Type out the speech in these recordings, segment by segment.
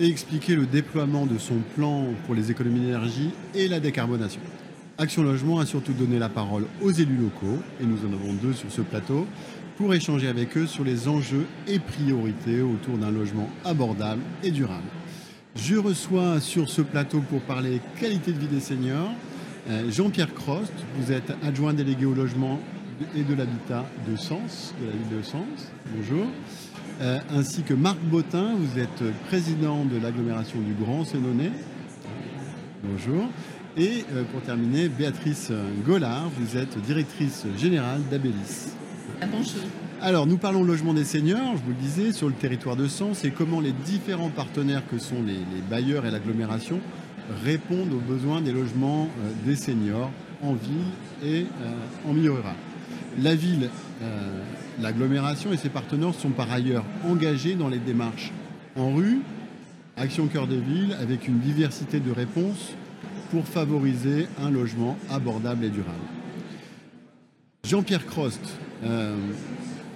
et expliquer le déploiement de son plan pour les économies d'énergie et la décarbonation. Action Logement a surtout donné la parole aux élus locaux, et nous en avons deux sur ce plateau, pour échanger avec eux sur les enjeux et priorités autour d'un logement abordable et durable. Je reçois sur ce plateau pour parler qualité de vie des seniors euh, Jean-Pierre Crost, vous êtes adjoint délégué au logement et de l'habitat de Sens, de la ville de Sens. Bonjour. Euh, ainsi que Marc Bottin, vous êtes président de l'agglomération du Grand Sénonais. Bonjour. Et euh, pour terminer, Béatrice Gollard, vous êtes directrice générale d'Abélis. Ah, bonjour. Alors, nous parlons logement des seniors, je vous le disais, sur le territoire de Sens et comment les différents partenaires que sont les, bailleurs et l'agglomération répondent aux besoins des logements euh, des seniors en ville et en milieu rural. La ville L'agglomération et ses partenaires sont par ailleurs engagés dans les démarches en rue, Action Cœur des Villes, avec une diversité de réponses pour favoriser un logement abordable et durable. Jean-Pierre Crost, euh,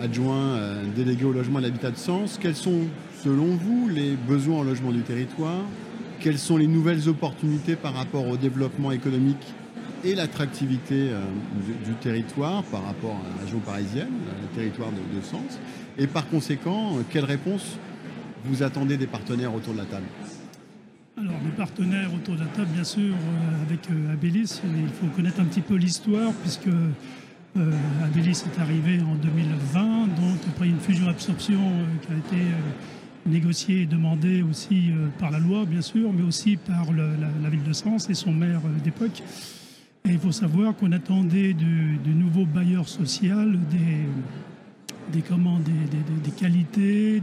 adjoint euh, délégué au logement et l'habitat de Sens, quels sont selon vous les besoins en logement du territoire? Quelles sont les nouvelles opportunités par rapport au développement économique et l'attractivité euh, du, territoire par rapport à la région parisienne, le territoire de, Sens. Et par conséquent, euh, quelle réponse vous attendez des partenaires autour de la table? Alors, les partenaires autour de la table, bien sûr, euh, avec Abélis, il faut connaître un petit peu l'histoire, puisque Abélis est arrivé en 2020, donc après une fusion-absorption qui a été négociée et demandée aussi par la loi, bien sûr, mais aussi par la, ville de Sens et son maire d'époque. Et il faut savoir qu'on attendait de, nouveaux bailleurs sociaux des, des, des, qualités,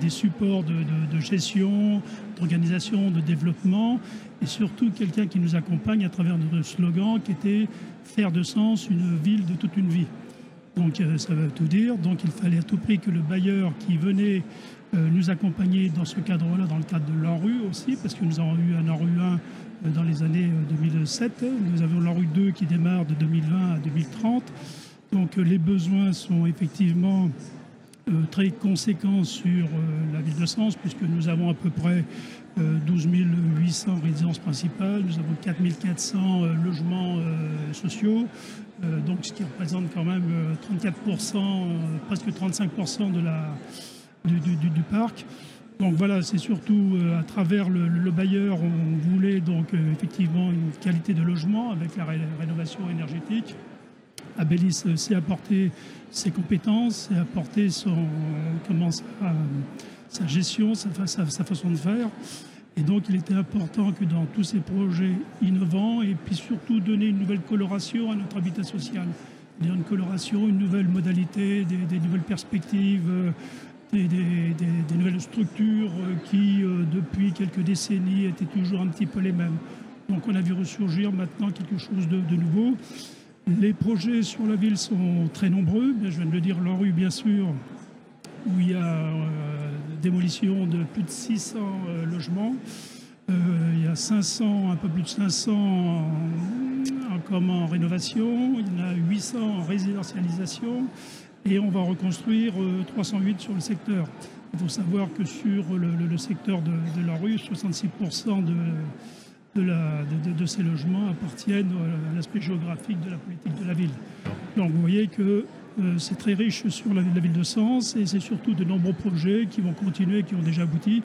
des, supports de, gestion, d'organisation, de développement, et surtout quelqu'un qui nous accompagne à travers notre slogan qui était faire de sens une ville de toute une vie. Donc euh, ça veut tout dire. Donc il fallait à tout prix que le bailleur qui venait euh, nous accompagner dans ce cadre-là, dans le cadre de l'ANRU aussi, parce que nous avons eu un ANRU 1 dans les années 2007. Nous avons la rue 2 qui démarre de 2020 à 2030. Donc les besoins sont effectivement euh, très conséquents sur euh, la ville de Sens, puisque nous avons à peu près 12 euh, 800 résidences principales, nous avons 4 400 logements sociaux, donc ce qui représente quand même 34%, presque 35% de la, du parc. Donc voilà, c'est surtout euh, à travers le, bailleur, on voulait donc euh, effectivement une qualité de logement avec la rénovation énergétique. Abélis euh, s'est apporté ses compétences, s'est apporté son, comment sa, gestion, sa, façon de faire. Et donc il était important que dans tous ces projets innovants, et puis surtout donner une nouvelle coloration à notre habitat social. Une coloration, une nouvelle modalité, des nouvelles perspectives des, nouvelles structures qui, euh, depuis quelques décennies, étaient toujours un petit peu les mêmes. Donc on a vu ressurgir maintenant quelque chose de, nouveau. Les projets sur la ville sont très nombreux. Je viens de le dire, rue bien sûr, où il y a euh, démolition de plus de 600 euh, logements. il y a 500, un peu plus de 500 en, en rénovation. Il y en a 800 en résidentialisation et on va reconstruire 308 euh, sur le secteur. Il faut savoir que sur le, secteur de, la rue, 66% de, de, ces logements appartiennent à l'aspect géographique de la politique de la ville. Donc vous voyez que euh, c'est très riche sur la, ville de Sens et c'est surtout de nombreux projets qui vont continuer, qui ont déjà abouti,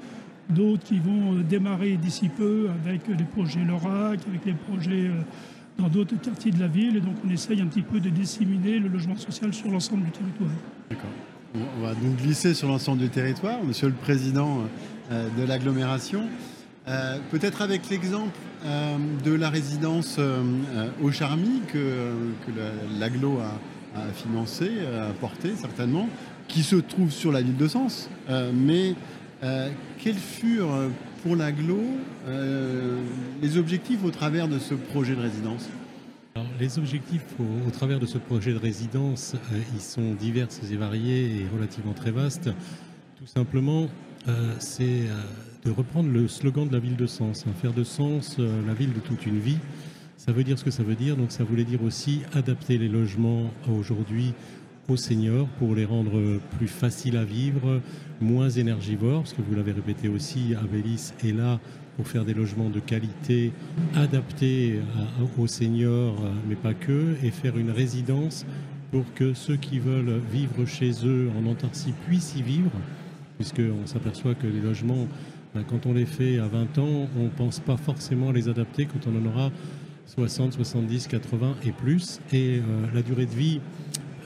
d'autres qui vont euh, démarrer d'ici peu avec les projets LORAC, avec les projets dans d'autres quartiers de la ville. Et donc on essaye un petit peu de disséminer le logement social sur l'ensemble du territoire. D'accord. On va donc glisser sur l'ensemble du territoire, Monsieur le Président euh, de l'agglomération. Euh, peut-être avec l'exemple euh, de la résidence au Charmy que, l'aglo a, financé, a porté certainement, qui se trouve sur la ville de Sens. mais quelles furent pour l'aglo, les objectifs au travers de ce projet de résidence? Les objectifs au, travers de ce projet de résidence, ils sont divers et variés et relativement très vastes. Tout simplement, c'est de reprendre le slogan de la ville de Sens, hein, faire de Sens la ville de toute une vie. Ça veut dire ce que ça veut dire. Donc ça voulait dire aussi adapter les logements aujourd'hui aux seniors pour les rendre plus faciles à vivre, moins énergivores, parce que vous l'avez répété aussi, Avélis est là pour faire des logements de qualité adaptés aux seniors, mais pas que, et faire une résidence pour que ceux qui veulent vivre chez eux en Antarctique puissent y vivre, puisqu'on s'aperçoit que les logements, ben, quand on les fait à 20 ans, on ne pense pas forcément les adapter quand on en aura 60, 70, 80 et plus. Et euh, la durée de vie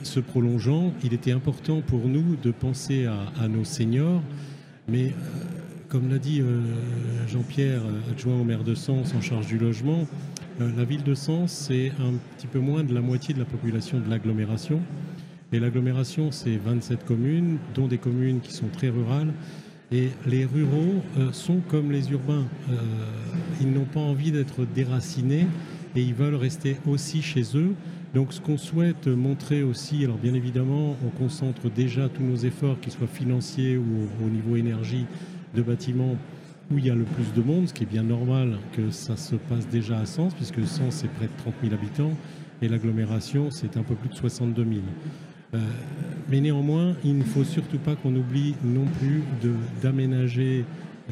se prolongeant, il était important pour nous de penser à, nos seniors. Mais euh, comme l'a dit euh, Jean-Pierre, adjoint au maire de Sens en charge du logement, la ville de Sens, c'est un petit peu moins de la moitié de la population de l'agglomération. Et l'agglomération, c'est 27 communes, dont des communes qui sont très rurales. Et les ruraux sont comme les urbains. ils n'ont pas envie d'être déracinés et ils veulent rester aussi chez eux. Donc ce qu'on souhaite montrer aussi, alors bien évidemment, on concentre déjà tous nos efforts, qu'ils soient financiers ou au niveau énergie de bâtiments, où il y a le plus de monde, ce qui est bien normal que ça se passe déjà à Sens, puisque Sens c'est près de 30 000 habitants et l'agglomération c'est un peu plus de 62 000. Euh, mais néanmoins, il ne faut surtout pas qu'on oublie non plus d'aménager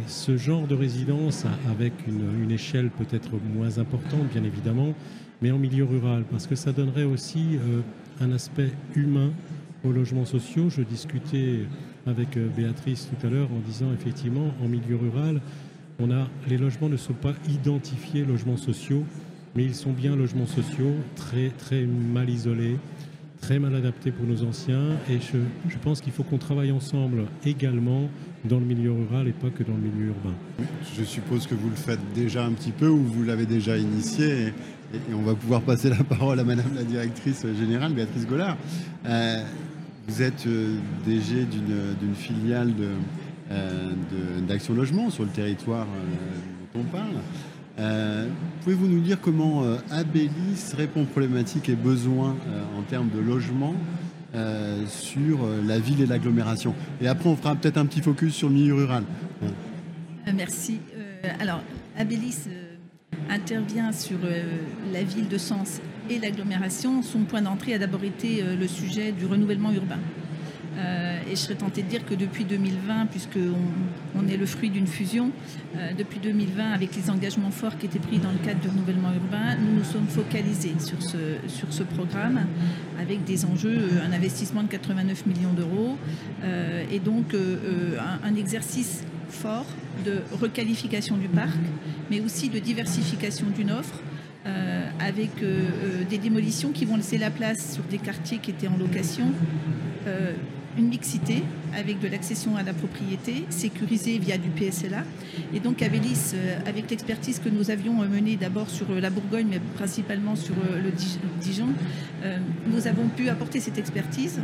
ce genre de résidence avec une, échelle peut-être moins importante, bien évidemment, mais en milieu rural, parce que ça donnerait aussi euh, un aspect humain aux logements sociaux. Je discutais avec euh, Béatrice tout à l'heure en disant effectivement, en milieu rural, on a, les logements ne sont pas identifiés logements sociaux, mais ils sont bien logements sociaux, très, très mal isolés, très mal adaptés pour nos anciens. Et je, je pense qu'il faut qu'on travaille ensemble également dans le milieu rural et pas que dans le milieu urbain. Je suppose que vous le faites déjà un petit peu ou vous l'avez déjà initié. Et, on va pouvoir passer la parole à Madame la directrice générale, Béatrice Gollard. Euh, vous êtes euh, DG d'une filiale euh, d'Action Logement sur le territoire dont on parle. Pouvez-vous nous dire comment Abélis répond aux problématiques et besoins en termes de logement euh, sur euh, la ville et l'agglomération? Et après, on fera peut-être un petit focus sur le milieu rural. Euh, merci. alors, Abélis intervient sur la ville de Sens et l'agglomération. Son point d'entrée a d'abord été le sujet du renouvellement urbain. Euh, et je serais tentée de dire que depuis 2020, puisqu'on on est le fruit d'une fusion, euh, depuis 2020, avec les engagements forts qui étaient pris dans le cadre du renouvellement urbain, nous nous sommes focalisés sur ce, sur ce programme avec des enjeux, euh, un investissement de 89 millions d'euros et donc un, exercice fort de requalification du parc, mais aussi de diversification d'une offre. avec des démolitions qui vont laisser la place sur des quartiers qui étaient en location, une mixité avec de l'accession à la propriété sécurisée via du PSLA. Et donc Avélis, euh, avec l'expertise que nous avions euh, menée d'abord sur euh, la Bourgogne, mais principalement sur le Dijon, nous avons pu apporter cette expertise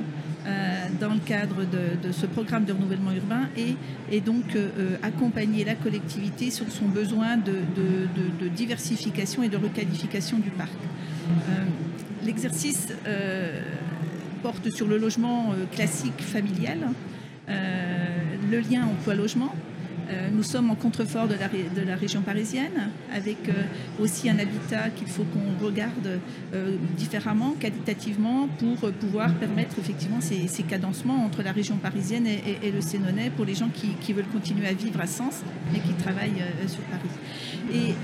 dans le cadre de, ce programme de renouvellement urbain et, et donc accompagner la collectivité sur son besoin de, de diversification et de requalification du parc. L'exercice porte sur le logement euh, classique familial, euh, le lien emploi-logement. Euh, nous sommes en contrefort de la, de la région parisienne, avec aussi un habitat qu'il faut qu'on regarde différemment, qualitativement, pour pouvoir permettre effectivement ces, cadencements entre la région parisienne et, le Sénonais pour les gens qui, veulent continuer à vivre à Sens, mais qui travaillent sur Paris. Et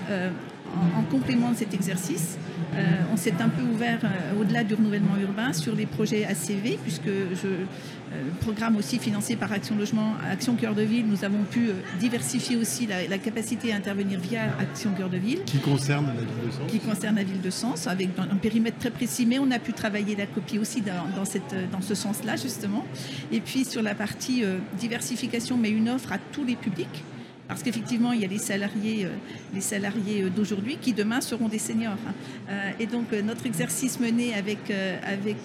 en, complément de cet exercice, euh, on s'est un peu ouvert euh, au-delà du renouvellement urbain sur les projets ACV, puisque je euh, programme aussi financé par Action Logement, Action Cœur de Ville, nous avons pu diversifier aussi la, capacité à intervenir via Action Cœur de Ville. Qui concerne la ville de Sens Qui concerne la ville de Sens, avec un périmètre très précis, mais on a pu travailler la copie aussi dans, cette, dans ce sens-là, justement. Et puis sur la partie diversification, mais une offre à tous les publics. Parce qu'effectivement, il y a les salariés, euh, les salariés euh, d'aujourd'hui qui demain seront des seniors. Hein. Euh, et donc, notre exercice mené avec, avec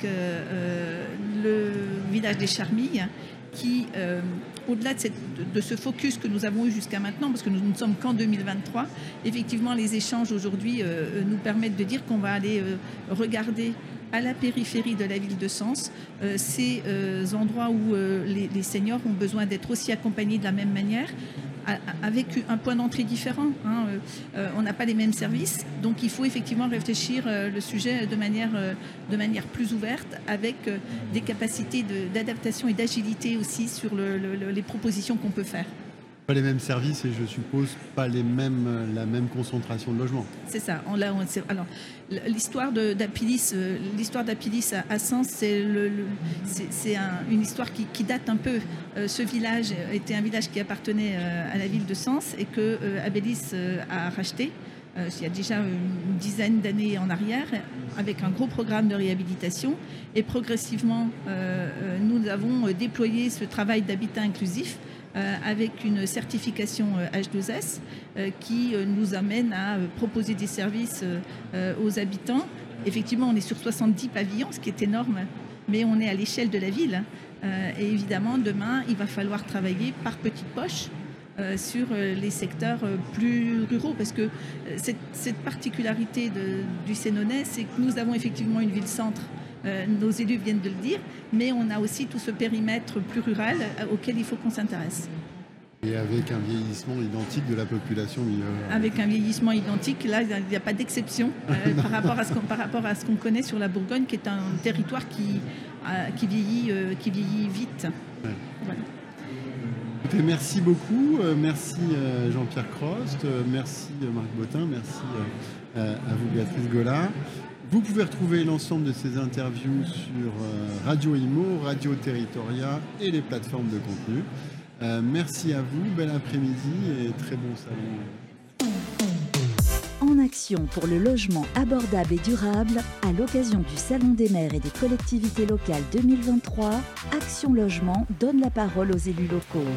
le village des Charmilles qui, au-delà de, ce focus que nous avons eu jusqu'à maintenant, parce que nous ne sommes qu'en 2023, effectivement, les échanges aujourd'hui nous permettent de dire qu'on va aller regarder à la périphérie de la ville de Sens, ces endroits où les, seniors ont besoin d'être aussi accompagnés de la même manière, avec un point d'entrée différent. Hein, euh, euh, on n'a pas les mêmes services, donc il faut effectivement réfléchir euh, le sujet de manière, de manière plus ouverte, avec des capacités d'adaptation et d'agilité aussi sur les propositions qu'on peut faire. Pas les mêmes services et je suppose pas les mêmes, la même concentration de logements. C'est ça. Alors, l'histoire d'Apilis, euh, l'histoire d'Apilis à, Sens, c'est une histoire qui, date un peu. Euh, ce village était un village qui appartenait euh, à la ville de Sens et que Abélis a racheté. il y a déjà une dizaine d'années en arrière, avec un gros programme de réhabilitation. Et progressivement, nous avons déployé ce travail d'habitat inclusif euh, avec une certification H2S euh, euh, qui nous amène à proposer des services aux habitants. Effectivement, on est sur 70 pavillons, ce qui est énorme, mais on est à l'échelle de la ville. et évidemment, demain, il va falloir travailler par petites poches sur les secteurs plus ruraux, parce que cette, particularité du Sénonais, c'est que nous avons effectivement une ville-centre euh, nos élus viennent de le dire, mais on a aussi tout ce périmètre plus rural euh, auquel il faut qu'on s'intéresse. Et avec un vieillissement identique de la population Avec un vieillissement identique, là, il n'y a pas d'exception euh, par rapport à ce qu'on connaît sur la Bourgogne, qui est un territoire qui, qui, vieillit, qui vieillit vite. merci beaucoup. merci Jean-Pierre Crost. merci Marc Botin. Merci à vous Béatrice Gola. Vous pouvez retrouver l'ensemble de ces interviews sur euh, Radio Imo, Radio Territoria et les plateformes de contenu. Euh, merci à vous, bel après-midi et très bon salon. En action pour le logement abordable et durable, à l'occasion du Salon des maires et des collectivités locales 2023, Action Logement donne la parole aux élus locaux.